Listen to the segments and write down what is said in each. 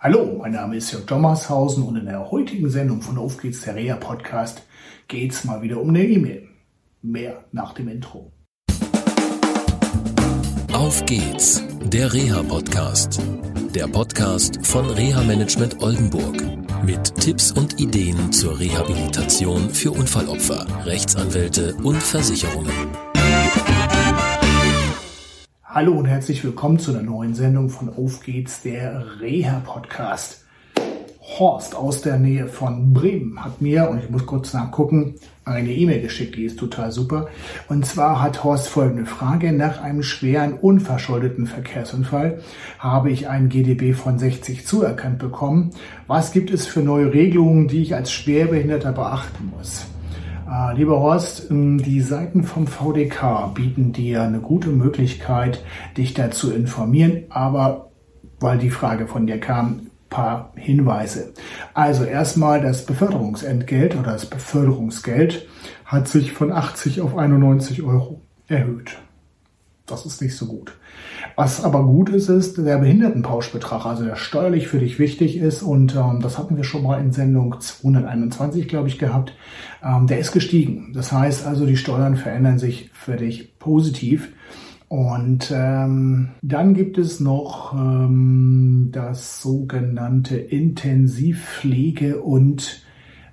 Hallo, mein Name ist Jörg Dommershausen und in der heutigen Sendung von Auf geht's der Reha Podcast geht's mal wieder um eine E-Mail. Mehr nach dem Intro. Auf geht's, der Reha Podcast. Der Podcast von Reha Management Oldenburg mit Tipps und Ideen zur Rehabilitation für Unfallopfer, Rechtsanwälte und Versicherungen. Hallo und herzlich willkommen zu einer neuen Sendung von Auf geht's, der Reha-Podcast. Horst aus der Nähe von Bremen hat mir, und ich muss kurz nachgucken, eine E-Mail geschickt, die ist total super. Und zwar hat Horst folgende Frage. Nach einem schweren, unverschuldeten Verkehrsunfall habe ich einen GDB von 60 zuerkannt bekommen. Was gibt es für neue Regelungen, die ich als Schwerbehinderter beachten muss? Äh, lieber Horst, ähm, die Seiten vom VDK bieten dir eine gute Möglichkeit, dich dazu informieren, aber weil die Frage von dir kam, paar Hinweise. Also erstmal das Beförderungsentgelt oder das Beförderungsgeld hat sich von 80 auf 91 Euro erhöht. Das ist nicht so gut. Was aber gut ist, ist der Behindertenpauschbetrag, also der steuerlich für dich wichtig ist. Und ähm, das hatten wir schon mal in Sendung 221, glaube ich, gehabt. Ähm, der ist gestiegen. Das heißt also, die Steuern verändern sich für dich positiv. Und ähm, dann gibt es noch ähm, das sogenannte Intensivpflege und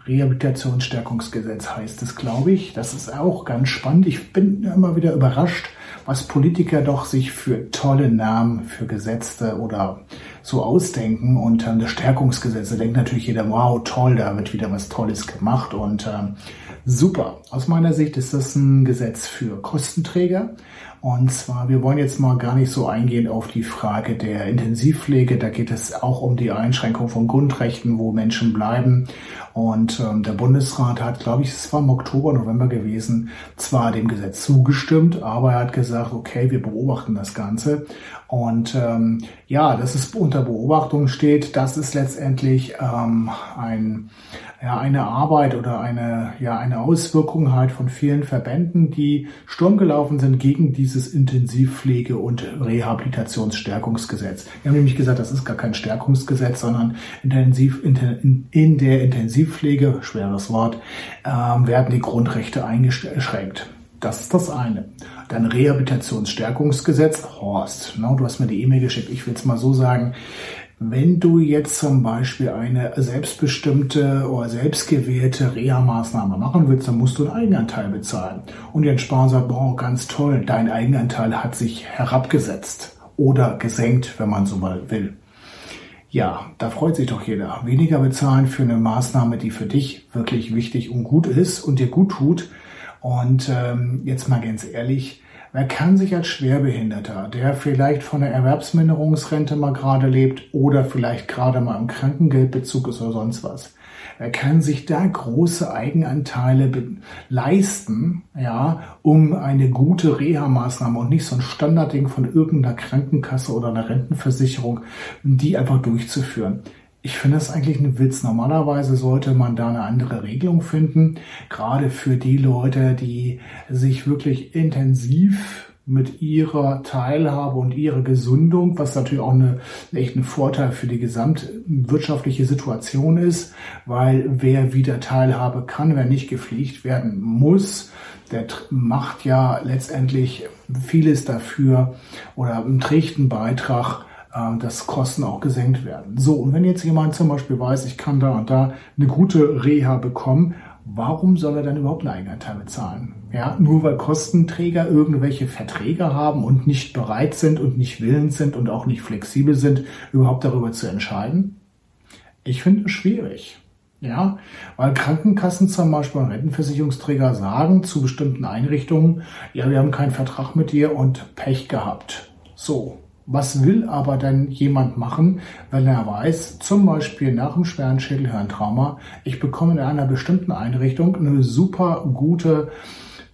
Rehabilitationsstärkungsgesetz heißt es, glaube ich. Das ist auch ganz spannend. Ich bin immer wieder überrascht, was Politiker doch sich für tolle Namen für Gesetze oder so ausdenken. Und ähm, das Stärkungsgesetz, da denkt natürlich jeder, wow, toll, da wird wieder was Tolles gemacht und ähm, super. Aus meiner Sicht ist das ein Gesetz für Kostenträger. Und zwar, wir wollen jetzt mal gar nicht so eingehen auf die Frage der Intensivpflege. Da geht es auch um die Einschränkung von Grundrechten, wo Menschen bleiben. Und ähm, der Bundesrat hat, glaube ich, es war im Oktober, November gewesen, zwar dem Gesetz zugestimmt, aber er hat gesagt, okay, wir beobachten das Ganze. Und ähm, ja, dass es unter Beobachtung steht, das ist letztendlich ähm, ein ja, eine Arbeit oder eine, ja, eine Auswirkung halt von vielen Verbänden, die Sturm gelaufen sind gegen dieses Intensivpflege- und Rehabilitationsstärkungsgesetz. Wir haben nämlich gesagt, das ist gar kein Stärkungsgesetz, sondern intensiv, in, in der Intensivpflege, schweres Wort, ähm, werden die Grundrechte eingeschränkt. Das ist das eine. Dann Rehabilitationsstärkungsgesetz, Horst. No, du hast mir die E-Mail geschickt. Ich will es mal so sagen. Wenn du jetzt zum Beispiel eine selbstbestimmte oder selbstgewählte Reha-Maßnahme machen willst, dann musst du einen Eigenanteil bezahlen. Und die Entsparer sagt, boah, ganz toll, dein Eigenanteil hat sich herabgesetzt oder gesenkt, wenn man so mal will. Ja, da freut sich doch jeder. Weniger bezahlen für eine Maßnahme, die für dich wirklich wichtig und gut ist und dir gut tut. Und ähm, jetzt mal ganz ehrlich, Wer kann sich als Schwerbehinderter, der vielleicht von der Erwerbsminderungsrente mal gerade lebt oder vielleicht gerade mal im Krankengeldbezug ist oder sonst was, wer kann sich da große Eigenanteile leisten, ja, um eine gute Reha-Maßnahme und nicht so ein Standardding von irgendeiner Krankenkasse oder einer Rentenversicherung, die einfach durchzuführen? Ich finde das eigentlich ein Witz. Normalerweise sollte man da eine andere Regelung finden, gerade für die Leute, die sich wirklich intensiv mit ihrer Teilhabe und ihrer Gesundung, was natürlich auch eine, echt ein Vorteil für die gesamtwirtschaftliche Situation ist, weil wer wieder Teilhabe kann, wer nicht gepflegt werden muss, der macht ja letztendlich vieles dafür oder trägt einen Beitrag dass Kosten auch gesenkt werden. So, und wenn jetzt jemand zum Beispiel weiß, ich kann da und da eine gute Reha bekommen, warum soll er dann überhaupt einen Eigenanteil bezahlen? Ja, nur weil Kostenträger irgendwelche Verträge haben und nicht bereit sind und nicht willens sind und auch nicht flexibel sind, überhaupt darüber zu entscheiden? Ich finde es schwierig. Ja, weil Krankenkassen zum Beispiel und Rentenversicherungsträger sagen zu bestimmten Einrichtungen, ja, wir haben keinen Vertrag mit dir und Pech gehabt. So, was will aber denn jemand machen, wenn er weiß, zum Beispiel nach einem schweren Schädelhirntrauma, ich bekomme in einer bestimmten Einrichtung eine super gute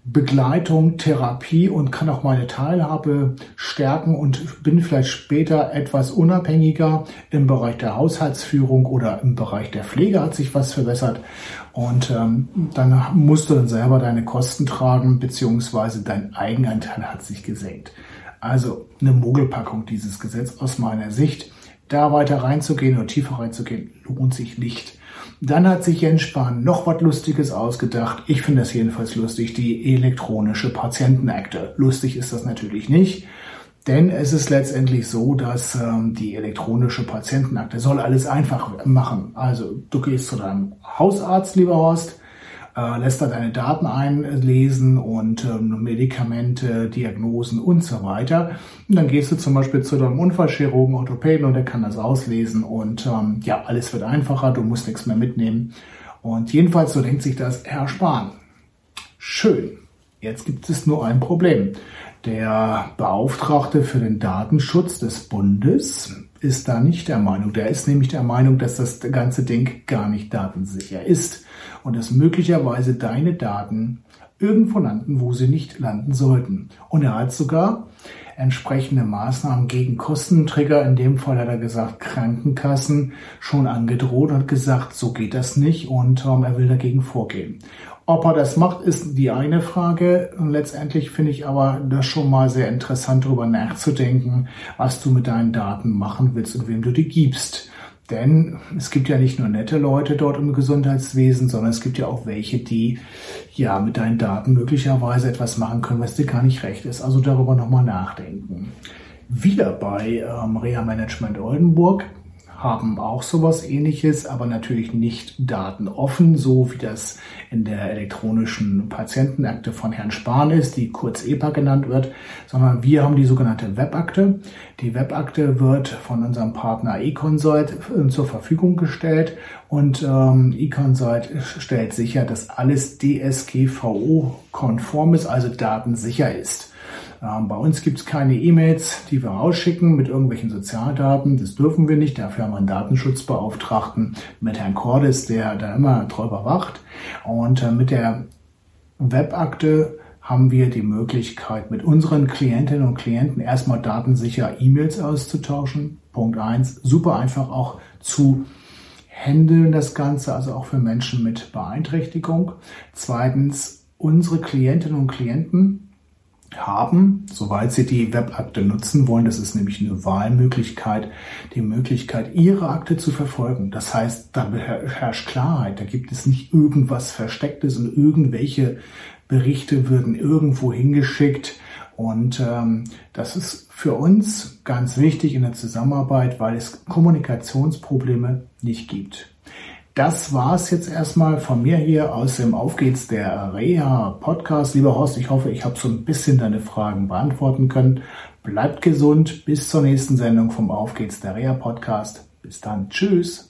Begleitung, Therapie und kann auch meine Teilhabe stärken und bin vielleicht später etwas unabhängiger im Bereich der Haushaltsführung oder im Bereich der Pflege hat sich was verbessert und ähm, dann musst du dann selber deine Kosten tragen beziehungsweise dein Eigenanteil hat sich gesenkt. Also eine Mogelpackung dieses Gesetz aus meiner Sicht. Da weiter reinzugehen oder tiefer reinzugehen, lohnt sich nicht. Dann hat sich Jens Spahn noch was Lustiges ausgedacht. Ich finde das jedenfalls lustig, die elektronische Patientenakte. Lustig ist das natürlich nicht. Denn es ist letztendlich so, dass ähm, die elektronische Patientenakte soll alles einfach machen. Also du gehst zu deinem Hausarzt, lieber Horst, äh, lässt da deine Daten einlesen und ähm, Medikamente, Diagnosen und so weiter. Und dann gehst du zum Beispiel zu deinem Unfallchirurgen, Orthopäden und der kann das auslesen und ähm, ja, alles wird einfacher, du musst nichts mehr mitnehmen. Und jedenfalls, so denkt sich das Herr Spahn. Schön. Jetzt gibt es nur ein Problem. Der Beauftragte für den Datenschutz des Bundes ist da nicht der Meinung. Der ist nämlich der Meinung, dass das ganze Ding gar nicht datensicher ist und dass möglicherweise deine Daten irgendwo landen, wo sie nicht landen sollten. Und er hat sogar entsprechende Maßnahmen gegen Kostenträger, in dem Fall hat er gesagt Krankenkassen, schon angedroht und gesagt, so geht das nicht und ähm, er will dagegen vorgehen. Ob er das macht, ist die eine Frage. Und letztendlich finde ich aber das schon mal sehr interessant, darüber nachzudenken, was du mit deinen Daten machen willst und wem du die gibst. Denn es gibt ja nicht nur nette Leute dort im Gesundheitswesen, sondern es gibt ja auch welche, die ja mit deinen Daten möglicherweise etwas machen können, was dir gar nicht recht ist. Also darüber nochmal nachdenken. Wir bei ähm, Reha Management Oldenburg haben auch sowas ähnliches, aber natürlich nicht datenoffen, so wie das in der elektronischen Patientenakte von Herrn Spahn ist, die kurz EPA genannt wird, sondern wir haben die sogenannte Webakte. Die Webakte wird von unserem Partner eConsult äh, zur Verfügung gestellt und ähm, eConsult stellt sicher, dass alles DSGVO-konform ist, also datensicher ist. Ähm, bei uns gibt es keine E-Mails, die wir rausschicken mit irgendwelchen Sozialdaten. Das dürfen wir nicht. Dafür haben wir einen Datenschutzbeauftragten mit Herrn Cordes, der da immer drüber wacht. Und äh, mit der Webakte haben wir die Möglichkeit, mit unseren Klientinnen und Klienten erstmal datensicher E-Mails auszutauschen. Punkt eins, super einfach auch zu handeln das Ganze, also auch für Menschen mit Beeinträchtigung. Zweitens, unsere Klientinnen und Klienten haben, soweit Sie die Webakte nutzen wollen. Das ist nämlich eine Wahlmöglichkeit, die Möglichkeit, Ihre Akte zu verfolgen. Das heißt, da herrscht Klarheit. Da gibt es nicht irgendwas Verstecktes und irgendwelche Berichte würden irgendwo hingeschickt. Und ähm, das ist für uns ganz wichtig in der Zusammenarbeit, weil es Kommunikationsprobleme nicht gibt. Das war's jetzt erstmal von mir hier aus dem Auf geht's der Reha Podcast. Lieber Horst, ich hoffe, ich habe so ein bisschen deine Fragen beantworten können. Bleibt gesund. Bis zur nächsten Sendung vom Auf geht's der Reha Podcast. Bis dann. Tschüss.